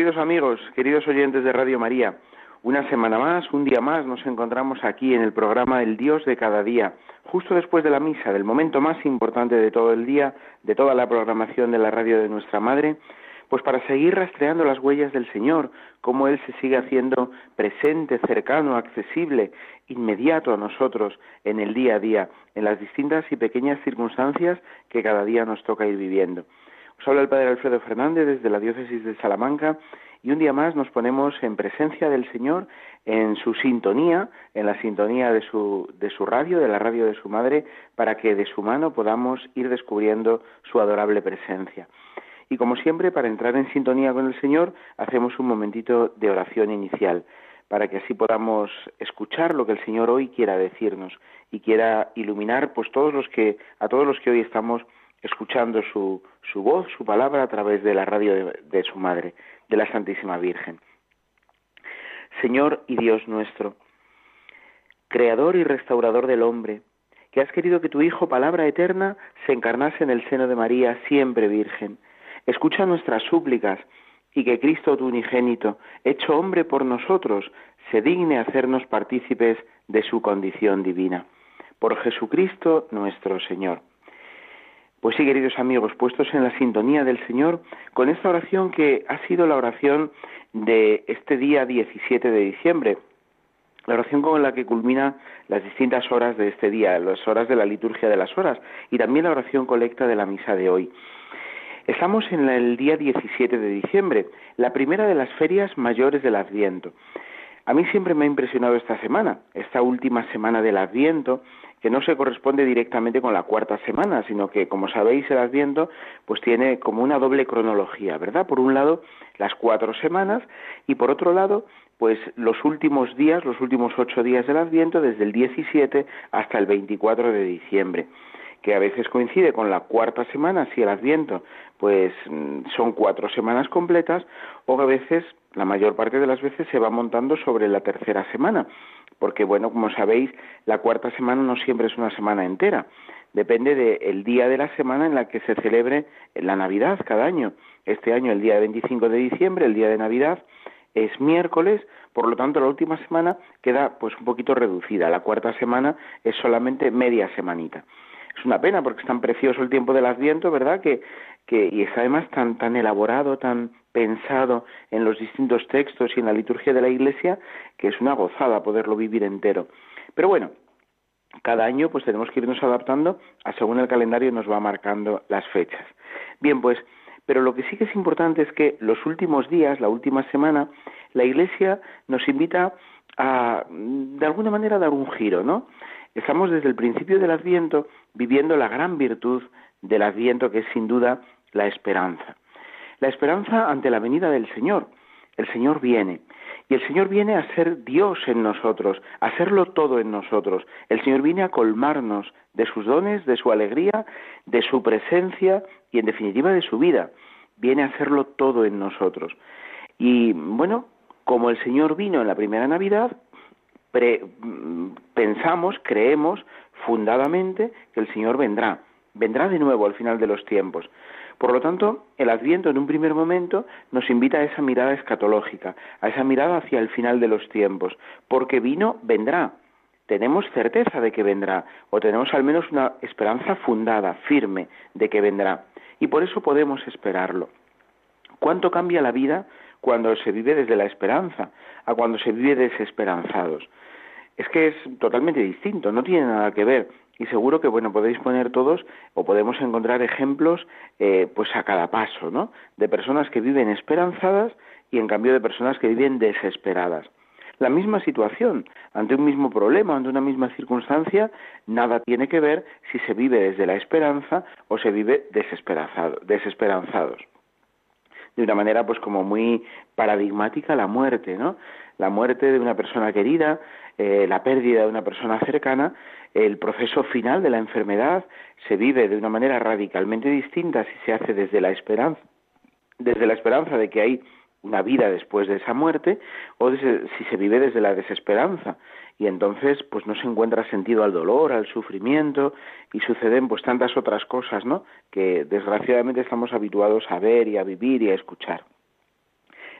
Queridos amigos, queridos oyentes de Radio María. Una semana más, un día más, nos encontramos aquí en el programa El Dios de cada día, justo después de la misa, del momento más importante de todo el día, de toda la programación de la radio de nuestra Madre, pues para seguir rastreando las huellas del Señor, cómo Él se sigue haciendo presente, cercano, accesible, inmediato a nosotros en el día a día, en las distintas y pequeñas circunstancias que cada día nos toca ir viviendo. Habla el Padre Alfredo Fernández desde la Diócesis de Salamanca y un día más nos ponemos en presencia del Señor, en su sintonía, en la sintonía de su, de su radio, de la radio de su madre, para que de su mano podamos ir descubriendo su adorable presencia. Y como siempre, para entrar en sintonía con el Señor, hacemos un momentito de oración inicial, para que así podamos escuchar lo que el Señor hoy quiera decirnos y quiera iluminar pues todos los que a todos los que hoy estamos escuchando su, voz, su palabra a través de la radio de, su madre, de la Santísima Virgen. Señor y Dios nuestro, Creador y restaurador del hombre, que has querido que tu Hijo, palabra eterna, se encarnase en el seno de María, siempre Virgen. Escucha nuestras súplicas y que Cristo, tu unigénito, hecho hombre por nosotros, se digne hacernos partícipes de su condición divina. Por Jesucristo nuestro Señor. Pues sí, queridos amigos, puestos en la sintonía del Señor, con esta oración que ha sido la oración de este día 17 de diciembre, la oración con la que culmina las distintas horas de este día, las horas de la liturgia de las horas, y también la oración colecta de la misa de hoy. Estamos en el día 17 de diciembre, la primera de las ferias mayores del Adviento. A mí siempre me ha impresionado esta semana, esta última semana del Adviento, que no se corresponde directamente con la cuarta semana, sino que, como sabéis, el Adviento pues tiene como una doble cronología, ¿verdad? Por un lado, las cuatro semanas y por otro lado, pues los últimos días, los últimos ocho días del Adviento, desde el 17 hasta el 24 de diciembre que a veces coincide con la cuarta semana, si el Adviento, pues mm, son cuatro semanas completas, o a veces, la mayor parte de las veces, se va montando sobre la tercera semana porque bueno, como sabéis, la cuarta semana no siempre es una semana entera, depende del día de la semana en la que se celebre la Navidad cada año. Este año, el día 25 de diciembre, el día de Navidad, es miércoles, por lo tanto la última semana queda pues un poquito reducida, la cuarta semana es solamente media semanita. Es una pena porque es tan precioso el tiempo del Adviento, ¿verdad? Que, que y es además tan tan elaborado, tan pensado en los distintos textos y en la liturgia de la Iglesia, que es una gozada poderlo vivir entero. Pero bueno, cada año pues tenemos que irnos adaptando a según el calendario nos va marcando las fechas. Bien, pues, pero lo que sí que es importante es que los últimos días, la última semana, la Iglesia nos invita a, de alguna manera, dar un giro, ¿no? Estamos desde el principio del Adviento viviendo la gran virtud del Adviento, que es sin duda la esperanza. La esperanza ante la venida del Señor. El Señor viene. Y el Señor viene a ser Dios en nosotros, a hacerlo todo en nosotros. El Señor viene a colmarnos de sus dones, de su alegría, de su presencia y en definitiva de su vida. Viene a hacerlo todo en nosotros. Y bueno, como el Señor vino en la primera Navidad, pensamos, creemos fundadamente que el Señor vendrá. Vendrá de nuevo al final de los tiempos. Por lo tanto, el Adviento en un primer momento nos invita a esa mirada escatológica, a esa mirada hacia el final de los tiempos, porque vino, vendrá. Tenemos certeza de que vendrá, o tenemos al menos una esperanza fundada, firme, de que vendrá. Y por eso podemos esperarlo. ¿Cuánto cambia la vida cuando se vive desde la esperanza a cuando se vive desesperanzados? Es que es totalmente distinto, no tiene nada que ver. Y seguro que bueno podéis poner todos o podemos encontrar ejemplos eh, pues a cada paso no de personas que viven esperanzadas y en cambio de personas que viven desesperadas. La misma situación ante un mismo problema ante una misma circunstancia nada tiene que ver si se vive desde la esperanza o se vive desesperanzados de una manera pues como muy paradigmática la muerte, ¿no? La muerte de una persona querida, eh, la pérdida de una persona cercana, el proceso final de la enfermedad se vive de una manera radicalmente distinta si se hace desde la esperanza, desde la esperanza de que hay una vida después de esa muerte o si se vive desde la desesperanza y entonces pues no se encuentra sentido al dolor, al sufrimiento y suceden pues tantas otras cosas, ¿no? que desgraciadamente estamos habituados a ver y a vivir y a escuchar.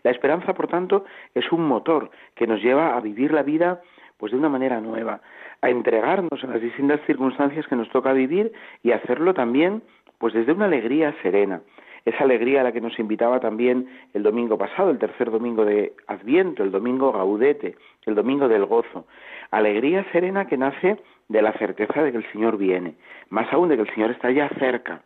La esperanza, por tanto, es un motor que nos lleva a vivir la vida pues de una manera nueva, a entregarnos en las distintas circunstancias que nos toca vivir y hacerlo también pues desde una alegría serena esa alegría a la que nos invitaba también el domingo pasado, el tercer domingo de Adviento, el domingo gaudete, el domingo del gozo. Alegría serena que nace de la certeza de que el Señor viene, más aún de que el Señor está ya cerca.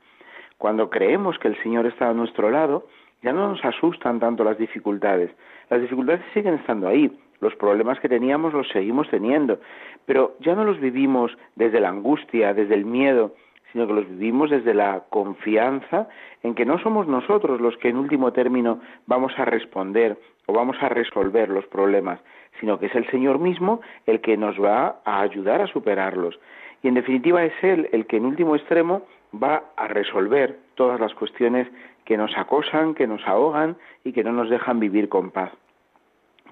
Cuando creemos que el Señor está a nuestro lado, ya no nos asustan tanto las dificultades. Las dificultades siguen estando ahí, los problemas que teníamos los seguimos teniendo, pero ya no los vivimos desde la angustia, desde el miedo, sino que los vivimos desde la confianza en que no somos nosotros los que en último término vamos a responder o vamos a resolver los problemas, sino que es el Señor mismo el que nos va a ayudar a superarlos. Y en definitiva es Él el que en último extremo va a resolver todas las cuestiones que nos acosan, que nos ahogan y que no nos dejan vivir con paz.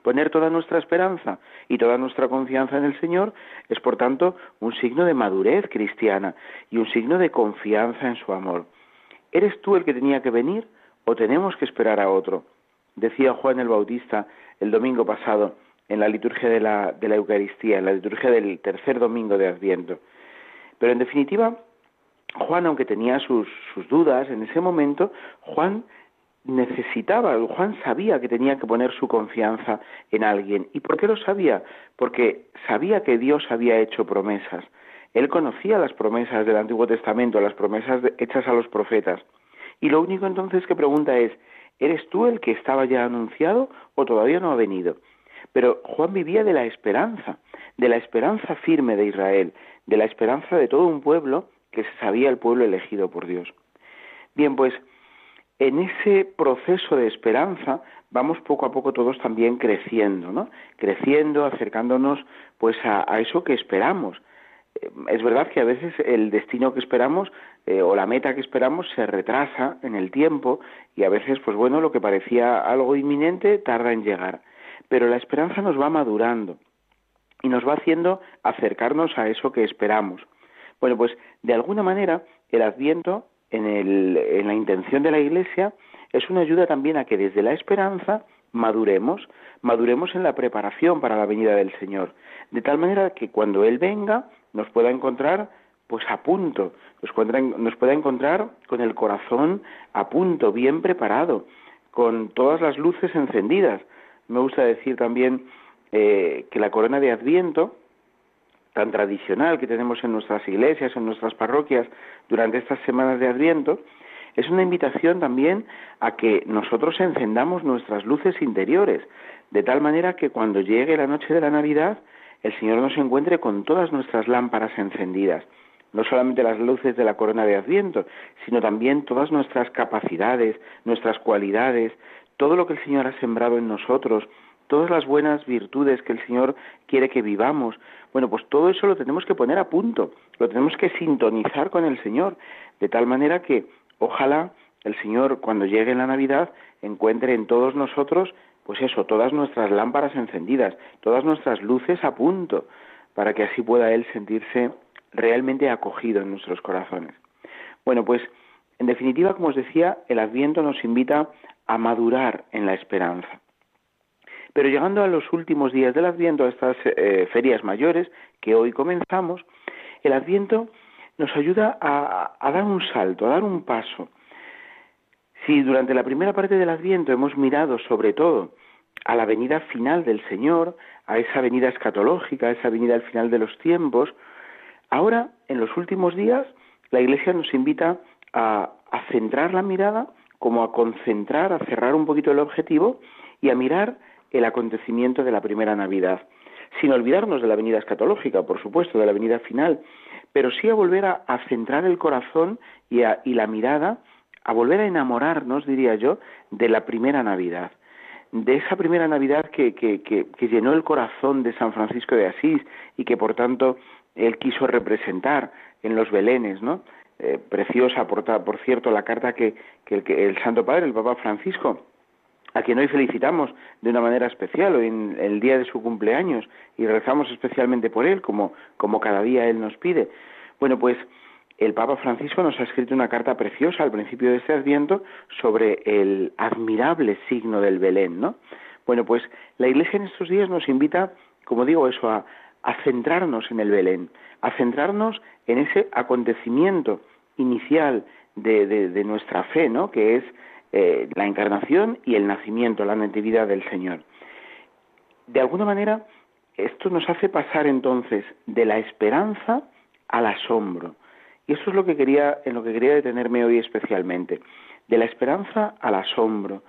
Poner toda nuestra esperanza y toda nuestra confianza en el Señor es, por tanto, un signo de madurez cristiana y un signo de confianza en su amor. ¿Eres tú el que tenía que venir o tenemos que esperar a otro? Decía Juan el Bautista el domingo pasado en la liturgia de la, de la Eucaristía, en la liturgia del tercer domingo de Adviento. Pero en definitiva, Juan, aunque tenía sus, sus dudas en ese momento, Juan necesitaba, Juan sabía que tenía que poner su confianza en alguien. ¿Y por qué lo sabía? Porque sabía que Dios había hecho promesas. Él conocía las promesas del Antiguo Testamento, las promesas hechas a los profetas. Y lo único entonces que pregunta es, ¿eres tú el que estaba ya anunciado o todavía no ha venido? Pero Juan vivía de la esperanza, de la esperanza firme de Israel, de la esperanza de todo un pueblo que se sabía el pueblo elegido por Dios. Bien, pues en ese proceso de esperanza vamos poco a poco todos también creciendo, ¿no? Creciendo, acercándonos pues a, eso que esperamos. Eh, es verdad que a veces el destino que esperamos eh, o la meta que esperamos se retrasa en el tiempo y a veces, pues bueno, lo que parecía algo inminente tarda en llegar. Pero la esperanza nos va madurando y nos va haciendo acercarnos a eso que esperamos. Bueno, pues de alguna manera el Adviento en, el, en la intención de la Iglesia es una ayuda también a que desde la esperanza maduremos, maduremos en la preparación para la venida del Señor, de tal manera que cuando Él venga nos pueda encontrar pues a punto, nos, nos pueda encontrar con el corazón a punto, bien preparado, con todas las luces encendidas. Me gusta decir también eh, que la corona de Adviento tan tradicional que tenemos en nuestras iglesias, en nuestras parroquias durante estas semanas de Adviento, es una invitación también a que nosotros encendamos nuestras luces interiores, de tal manera que cuando llegue la noche de la Navidad, el Señor nos encuentre con todas nuestras lámparas encendidas, no solamente las luces de la corona de Adviento, sino también todas nuestras capacidades, nuestras cualidades, todo lo que el Señor ha sembrado en nosotros, todas las buenas virtudes que el Señor quiere que vivamos, bueno, pues todo eso lo tenemos que poner a punto, lo tenemos que sintonizar con el Señor, de tal manera que ojalá el Señor cuando llegue la Navidad encuentre en todos nosotros, pues eso, todas nuestras lámparas encendidas, todas nuestras luces a punto, para que así pueda Él sentirse realmente acogido en nuestros corazones. Bueno, pues en definitiva, como os decía, el Adviento nos invita a madurar en la esperanza. Pero llegando a los últimos días del Adviento, a estas eh, ferias mayores que hoy comenzamos, el Adviento nos ayuda a, dar un salto, a dar un paso. Si durante la primera parte del Adviento hemos mirado sobre todo a la venida final del Señor, a esa venida escatológica, a esa venida al final de los tiempos, ahora, en los últimos días, la Iglesia nos invita a, a centrar la mirada, como a concentrar, a cerrar un poquito el objetivo y a mirar el acontecimiento de la primera Navidad, sin olvidarnos de la venida escatológica, por supuesto, de la venida final, pero sí a volver a, centrar el corazón y, y la mirada a volver a enamorarnos, diría yo, de la primera Navidad, de esa primera Navidad que, que, que, llenó el corazón de San Francisco de Asís y que por tanto él quiso representar en los Belenes, ¿no? Eh, preciosa, por, por, cierto, la carta que, que, el, Santo Padre, el Papa Francisco, a quien hoy felicitamos de una manera especial, hoy en el día de su cumpleaños, y rezamos especialmente por él, como, como cada día él nos pide. Bueno, pues el Papa Francisco nos ha escrito una carta preciosa al principio de este Adviento sobre el admirable signo del Belén, ¿no? Bueno, pues la Iglesia en estos días nos invita, como digo, eso, a, centrarnos en el Belén, a centrarnos en ese acontecimiento inicial de, nuestra fe, ¿no? Que es eh, la encarnación y el nacimiento, la natividad del Señor. De alguna manera, esto nos hace pasar entonces de la esperanza al asombro. Y eso es lo que quería, en lo que quería detenerme hoy especialmente. De la esperanza al asombro.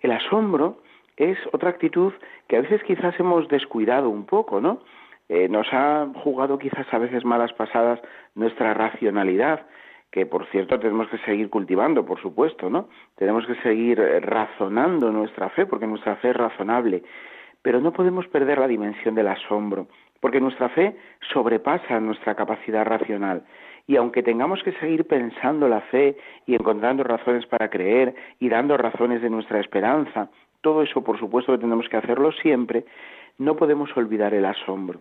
El asombro es otra actitud que a veces quizás hemos descuidado un poco, ¿no? Eh, nos ha jugado quizás a veces malas pasadas nuestra racionalidad, que por cierto tenemos que seguir cultivando, por supuesto, ¿no? Tenemos que seguir eh, razonando nuestra fe, porque nuestra fe es razonable, pero no podemos perder la dimensión del asombro, porque nuestra fe sobrepasa nuestra capacidad racional. Y aunque tengamos que seguir pensando la fe y encontrando razones para creer y dando razones de nuestra esperanza, todo eso por supuesto que tenemos que hacerlo siempre, no podemos olvidar el asombro.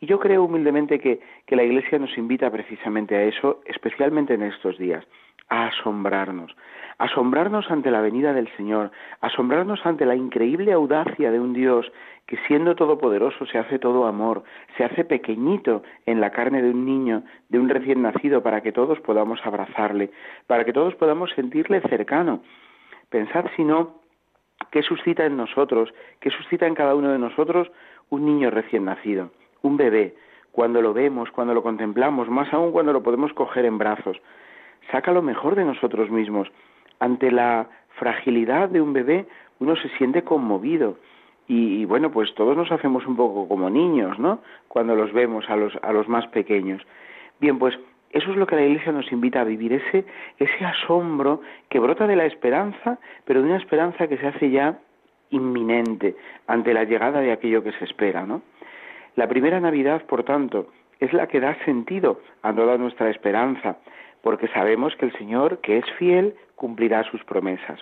Y yo creo humildemente que, la Iglesia nos invita precisamente a eso, especialmente en estos días, a asombrarnos, asombrarnos ante la venida del Señor, asombrarnos ante la increíble audacia de un Dios que siendo todopoderoso se hace todo amor, se hace pequeñito en la carne de un niño, de un recién nacido, para que todos podamos abrazarle, para que todos podamos sentirle cercano. Pensad si no, ¿qué suscita en nosotros, qué suscita en cada uno de nosotros un niño recién nacido, un bebé, cuando lo vemos, cuando lo contemplamos, más aún cuando lo podemos coger en brazos? Saca lo mejor de nosotros mismos. Ante la fragilidad de un bebé, uno se siente conmovido, y, bueno, pues todos nos hacemos un poco como niños, ¿no? Cuando los vemos a los, a los más pequeños. Bien, pues eso es lo que la Iglesia nos invita a vivir, ese, ese asombro que brota de la esperanza, pero de una esperanza que se hace ya inminente ante la llegada de aquello que se espera, ¿no? La primera Navidad, por tanto, es la que da sentido a toda nuestra esperanza, porque sabemos que el Señor, que es fiel, cumplirá sus promesas.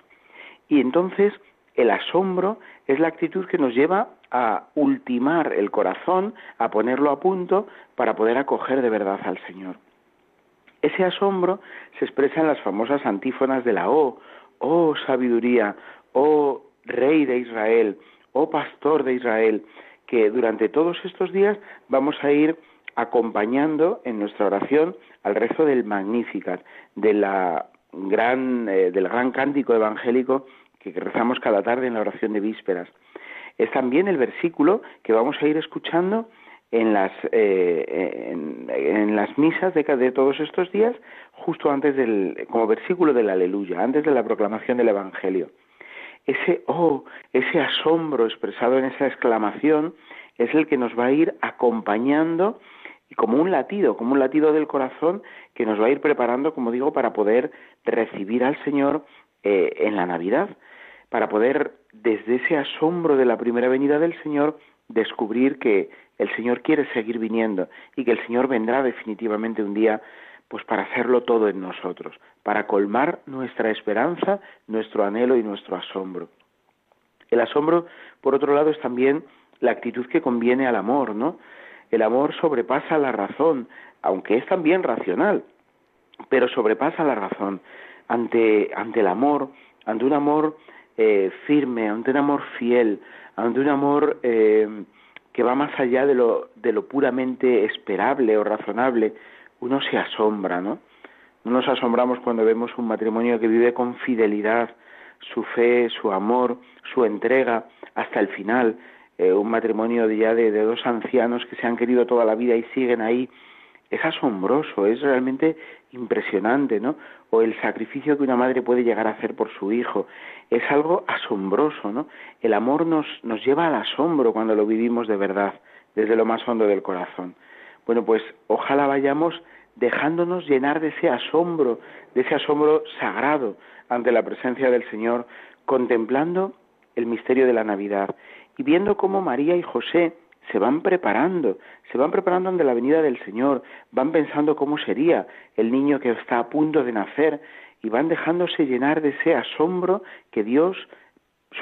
Y entonces el asombro es la actitud que nos lleva a ultimar el corazón, a ponerlo a punto para poder acoger de verdad al Señor. Ese asombro se expresa en las famosas antífonas de la O, oh sabiduría, oh rey de Israel, oh pastor de Israel, que durante todos estos días vamos a ir acompañando en nuestra oración al rezo del Magnificat, de la gran, eh, del gran cántico evangélico que rezamos cada tarde en la oración de vísperas. Es también el versículo que vamos a ir escuchando en las, eh, en, las misas de, de, todos estos días, justo antes del, como versículo del aleluya, antes de la proclamación del Evangelio. Ese oh, ese asombro expresado en esa exclamación es el que nos va a ir acompañando y como un latido, como un latido del corazón que nos va a ir preparando, como digo, para poder recibir al Señor eh, en la Navidad para poder, desde ese asombro de la primera venida del Señor, descubrir que el Señor quiere seguir viniendo y que el Señor vendrá definitivamente un día pues para hacerlo todo en nosotros, para colmar nuestra esperanza, nuestro anhelo y nuestro asombro. El asombro, por otro lado, es también la actitud que conviene al amor, ¿no? El amor sobrepasa la razón, aunque es también racional, pero sobrepasa la razón. Ante, ante el amor, ante un amor eh, firme, ante un amor fiel, ante un amor eh, que va más allá de lo, de lo puramente esperable o razonable, uno se asombra, ¿no? No nos asombramos cuando vemos un matrimonio que vive con fidelidad su fe, su amor, su entrega hasta el final, eh, un matrimonio ya de, de dos ancianos que se han querido toda la vida y siguen ahí es asombroso, es realmente impresionante, ¿no? O el sacrificio que una madre puede llegar a hacer por su hijo, es algo asombroso, ¿no? El amor nos, nos lleva al asombro cuando lo vivimos de verdad, desde lo más hondo del corazón. Bueno, pues ojalá vayamos dejándonos llenar de ese asombro, de ese asombro sagrado ante la presencia del Señor, contemplando el misterio de la Navidad y viendo cómo María y José se van preparando, se van preparando ante la venida del Señor, van pensando cómo sería el niño que está a punto de nacer y van dejándose llenar de ese asombro que Dios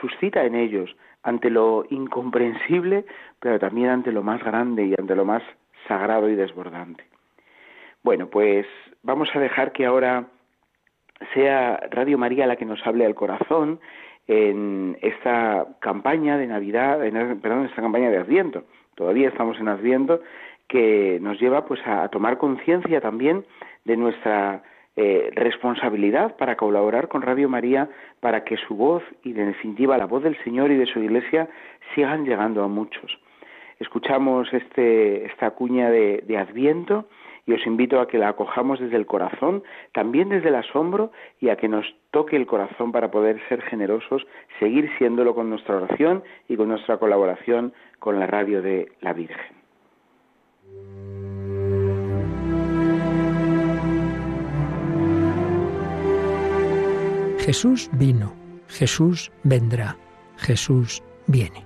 suscita en ellos ante lo incomprensible, pero también ante lo más grande y ante lo más sagrado y desbordante. Bueno, pues vamos a dejar que ahora sea Radio María la que nos hable al corazón en esta campaña de Navidad, en, perdón, en esta campaña de Adviento. Todavía estamos en Adviento, que nos lleva pues a, tomar conciencia también de nuestra eh, responsabilidad para colaborar con Radio María para que su voz y de definitiva la voz del Señor y de su Iglesia sigan llegando a muchos. Escuchamos este, esta cuña de, de Adviento y os invito a que la acojamos desde el corazón, también desde el asombro y a que nos toque el corazón para poder ser generosos, seguir siéndolo con nuestra oración y con nuestra colaboración con la radio de la Virgen. Jesús vino, Jesús vendrá, Jesús viene.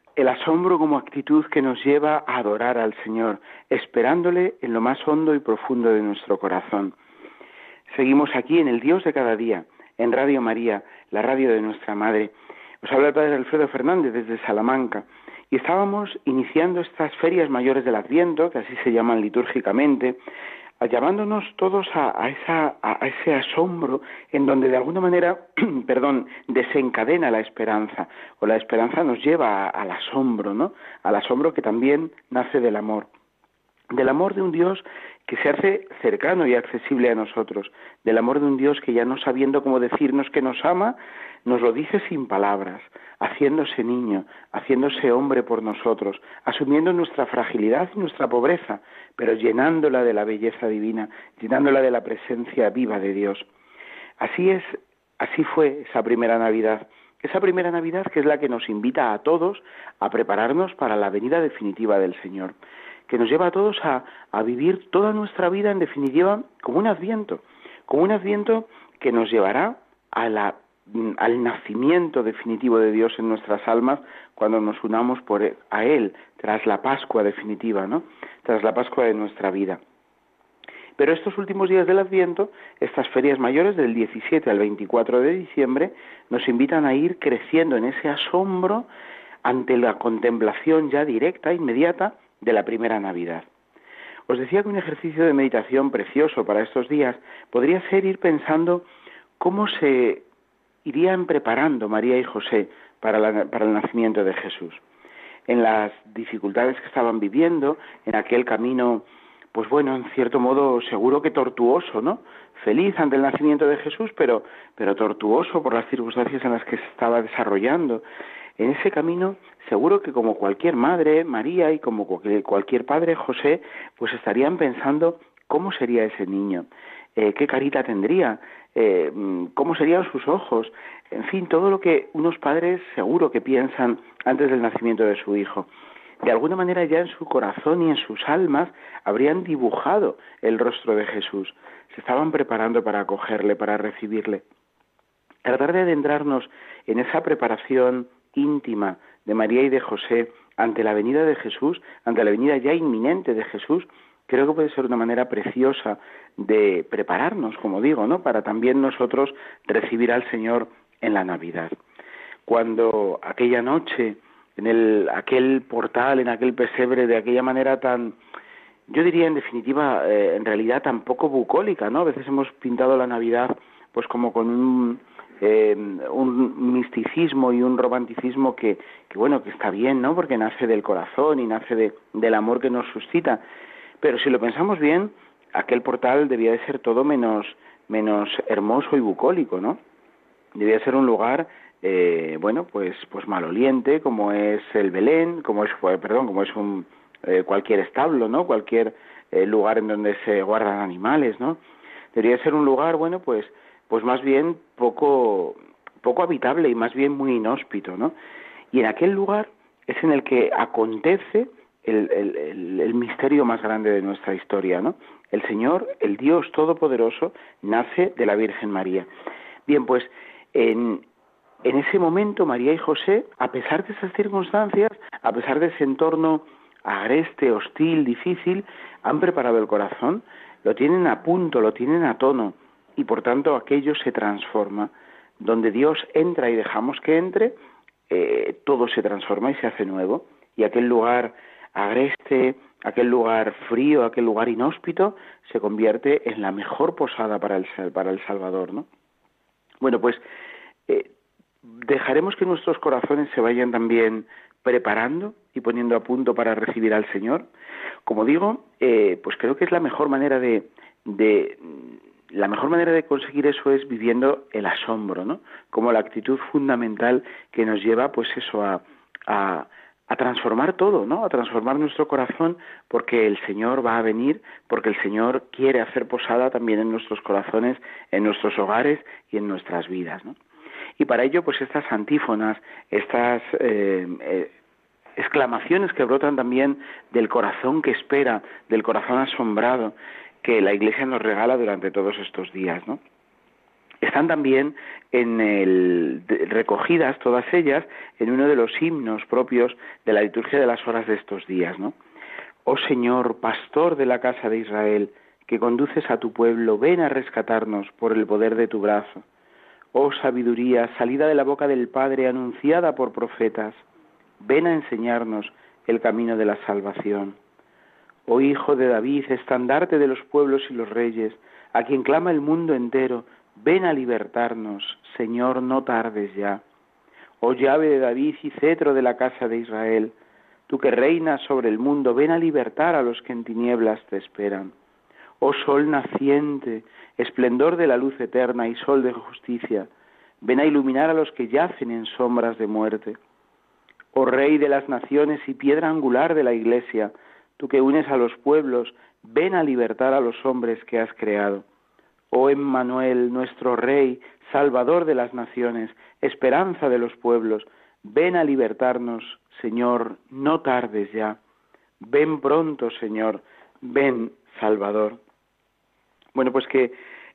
el asombro como actitud que nos lleva a adorar al Señor, esperándole en lo más hondo y profundo de nuestro corazón. Seguimos aquí en el Dios de cada día, en Radio María, la radio de nuestra Madre. Os habla el Padre Alfredo Fernández desde Salamanca y estábamos iniciando estas ferias mayores del Adviento, que así se llaman litúrgicamente, llamándonos todos a, esa, a, ese asombro en donde de alguna manera, perdón, desencadena la esperanza, o la esperanza nos lleva al asombro, ¿no? Al asombro que también nace del amor. Del amor de un Dios que se hace cercano y accesible a nosotros, del amor de un Dios que ya no sabiendo cómo decirnos que nos ama, nos lo dice sin palabras, haciéndose niño, haciéndose hombre por nosotros, asumiendo nuestra fragilidad y nuestra pobreza, pero llenándola de la belleza divina, llenándola de la presencia viva de Dios. Así es, así fue esa primera Navidad. Esa primera Navidad que es la que nos invita a todos a prepararnos para la venida definitiva del Señor que nos lleva a todos a, vivir toda nuestra vida, en definitiva, como un adviento, como un adviento que nos llevará a la, al nacimiento definitivo de Dios en nuestras almas cuando nos unamos por, e, a Él, tras la Pascua definitiva, ¿no? Tras la Pascua de nuestra vida. Pero estos últimos días del Adviento, estas ferias mayores del 17 al 24 de diciembre, nos invitan a ir creciendo en ese asombro ante la contemplación ya directa, inmediata, de la primera Navidad. Os decía que un ejercicio de meditación precioso para estos días podría ser ir pensando cómo se irían preparando María y José para, para el nacimiento de Jesús. En las dificultades que estaban viviendo, en aquel camino, pues bueno, en cierto modo seguro que tortuoso, ¿no? Feliz ante el nacimiento de Jesús, pero, pero tortuoso por las circunstancias en las que se estaba desarrollando. En ese camino, seguro que como cualquier madre, María, y como cualquier padre, José, pues estarían pensando cómo sería ese niño, eh, qué carita tendría, eh, cómo serían sus ojos, en fin, todo lo que unos padres seguro que piensan antes del nacimiento de su hijo. De alguna manera ya en su corazón y en sus almas habrían dibujado el rostro de Jesús, se estaban preparando para acogerle, para recibirle. Tratar de adentrarnos en esa preparación íntima de María y de José ante la venida de Jesús, ante la venida ya inminente de Jesús, creo que puede ser una manera preciosa de prepararnos, como digo, ¿no? Para también nosotros recibir al Señor en la Navidad. Cuando aquella noche, en el, aquel portal, en aquel pesebre, de aquella manera tan, yo diría en definitiva, eh, en realidad tan poco bucólica, ¿no? A veces hemos pintado la Navidad pues como con un, eh, un misticismo y un romanticismo que, que, bueno, que está bien, ¿no? Porque nace del corazón y nace de, del amor que nos suscita. Pero si lo pensamos bien, aquel portal debía de ser todo menos, menos hermoso y bucólico, ¿no? Debía ser un lugar eh, bueno, pues, pues maloliente, como es el Belén, como es, perdón, como es un, eh, cualquier establo, ¿no? Cualquier eh, lugar en donde se guardan animales, ¿no? Debería ser un lugar, bueno, pues, pues más bien poco, poco habitable y más bien muy inhóspito, ¿no? Y en aquel lugar es en el que acontece el, el, el, misterio más grande de nuestra historia, ¿no? El Señor, el Dios Todopoderoso, nace de la Virgen María. Bien, pues en, en ese momento María y José, a pesar de esas circunstancias, a pesar de ese entorno agreste, hostil, difícil, han preparado el corazón, lo tienen a punto, lo tienen a tono, y por tanto aquello se transforma. Donde Dios entra y dejamos que entre, eh, todo se transforma y se hace nuevo. Y aquel lugar agreste, aquel lugar frío, aquel lugar inhóspito, se convierte en la mejor posada para el, para el Salvador, ¿no? Bueno, pues eh, dejaremos que nuestros corazones se vayan también preparando y poniendo a punto para recibir al Señor. Como digo, eh, pues creo que es la mejor manera de, de la mejor manera de conseguir eso es viviendo el asombro, ¿no? Como la actitud fundamental que nos lleva, pues eso, a, a, transformar todo, ¿no? A transformar nuestro corazón porque el Señor va a venir, porque el Señor quiere hacer posada también en nuestros corazones, en nuestros hogares y en nuestras vidas. Y para ello, pues estas antífonas, estas eh, eh, exclamaciones que brotan también del corazón que espera, del corazón asombrado, que la Iglesia nos regala durante todos estos días. Están también en el, recogidas todas ellas en uno de los himnos propios de la liturgia de las horas de estos días. Oh Señor, pastor de la casa de Israel, que conduces a tu pueblo, ven a rescatarnos por el poder de tu brazo. Oh sabiduría, salida de la boca del Padre, anunciada por profetas, ven a enseñarnos el camino de la salvación. Oh Hijo de David, estandarte de los pueblos y los reyes, a quien clama el mundo entero, ven a libertarnos, Señor, no tardes ya. Oh llave de David y cetro de la casa de Israel, tú que reinas sobre el mundo, ven a libertar a los que en tinieblas te esperan. Oh sol naciente, esplendor de la luz eterna y sol de justicia, ven a iluminar a los que yacen en sombras de muerte. Oh Rey de las naciones y piedra angular de la Iglesia, tú que unes a los pueblos, ven a libertar a los hombres que has creado. Oh Emmanuel, nuestro Rey, Salvador de las naciones, esperanza de los pueblos, ven a libertarnos, Señor, no tardes ya. Ven pronto, Señor, ven, Salvador. Bueno, pues que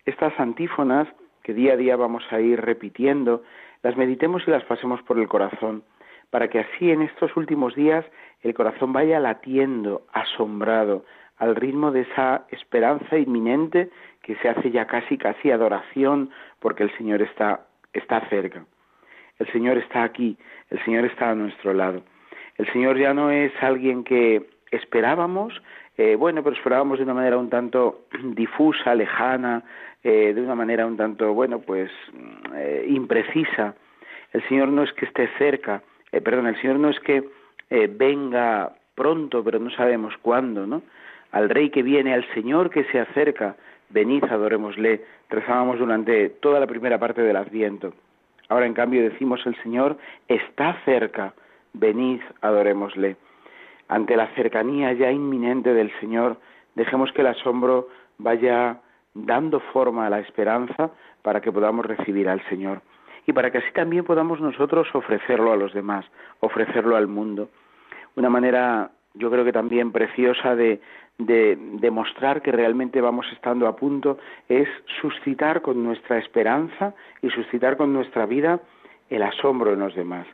estas antífonas que día a día vamos a ir repitiendo, las meditemos y las pasemos por el corazón, para que así en estos últimos días el corazón vaya latiendo, asombrado, al ritmo de esa esperanza inminente que se hace ya casi casi adoración porque el Señor está está cerca. El Señor está aquí, el Señor está a nuestro lado. El Señor ya no es alguien que esperábamos, eh, bueno, pero esperábamos de una manera un tanto difusa, lejana, eh, de una manera un tanto, bueno, pues eh, imprecisa. El Señor no es que esté cerca, perdón, el Señor no es que venga pronto, pero no sabemos cuándo, ¿no? Al Rey que viene, al Señor que se acerca, venid, adorémosle. Rezábamos durante toda la primera parte del Adviento. Ahora, en cambio, decimos el Señor está cerca, venid, adorémosle ante la cercanía ya inminente del Señor, dejemos que el asombro vaya dando forma a la esperanza para que podamos recibir al Señor y para que así también podamos nosotros ofrecerlo a los demás, ofrecerlo al mundo. Una manera, yo creo que también preciosa de, de demostrar que realmente vamos estando a punto es suscitar con nuestra esperanza y suscitar con nuestra vida el asombro en los demás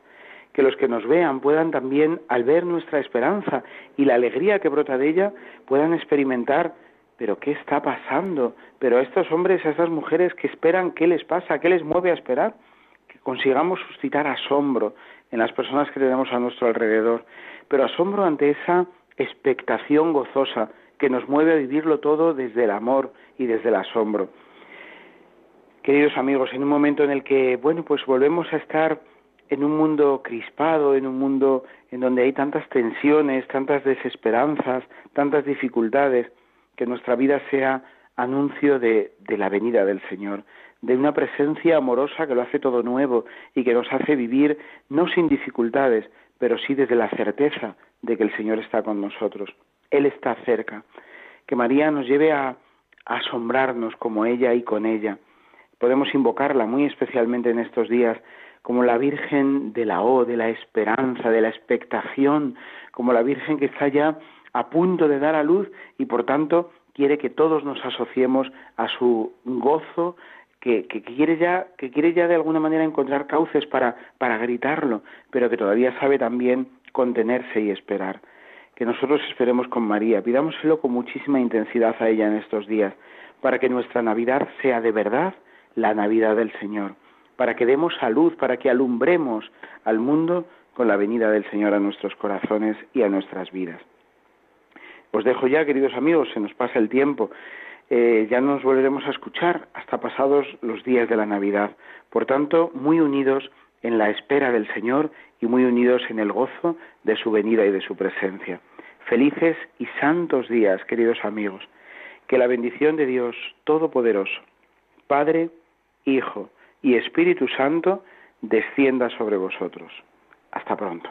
que los que nos vean puedan también, al ver nuestra esperanza y la alegría que brota de ella, puedan experimentar, pero ¿qué está pasando? Pero a estos hombres, a estas mujeres que esperan, ¿qué les pasa? ¿Qué les mueve a esperar? Consigamos suscitar asombro en las personas que tenemos a nuestro alrededor, pero asombro ante esa expectación gozosa que nos mueve a vivirlo todo desde el amor y desde el asombro. Queridos amigos, en un momento en el que, bueno, pues volvemos a estar en un mundo crispado, en un mundo en donde hay tantas tensiones, tantas desesperanzas, tantas dificultades, que nuestra vida sea anuncio de, de, la venida del Señor, de una presencia amorosa que lo hace todo nuevo y que nos hace vivir no sin dificultades, pero sí desde la certeza de que el Señor está con nosotros. Él está cerca. Que María nos lleve a, asombrarnos como ella y con ella. Podemos invocarla muy especialmente en estos días como la Virgen de la O, de la esperanza, de la expectación, como la Virgen que está ya a punto de dar a luz y por tanto quiere que todos nos asociemos a su gozo, que, quiere ya, que quiere ya de alguna manera encontrar cauces para, para gritarlo, pero que todavía sabe también contenerse y esperar. Que nosotros esperemos con María, pidámoselo con muchísima intensidad a ella en estos días, para que nuestra Navidad sea de verdad la Navidad del Señor para que demos salud, para que alumbremos al mundo con la venida del Señor a nuestros corazones y a nuestras vidas. Os dejo ya, queridos amigos, se nos pasa el tiempo. Eh, ya nos volveremos a escuchar hasta pasados los días de la Navidad. Por tanto, muy unidos en la espera del Señor y muy unidos en el gozo de su venida y de su presencia. Felices y santos días, queridos amigos. Que la bendición de Dios Todopoderoso, Padre, Hijo, y Espíritu Santo descienda sobre vosotros. Hasta pronto.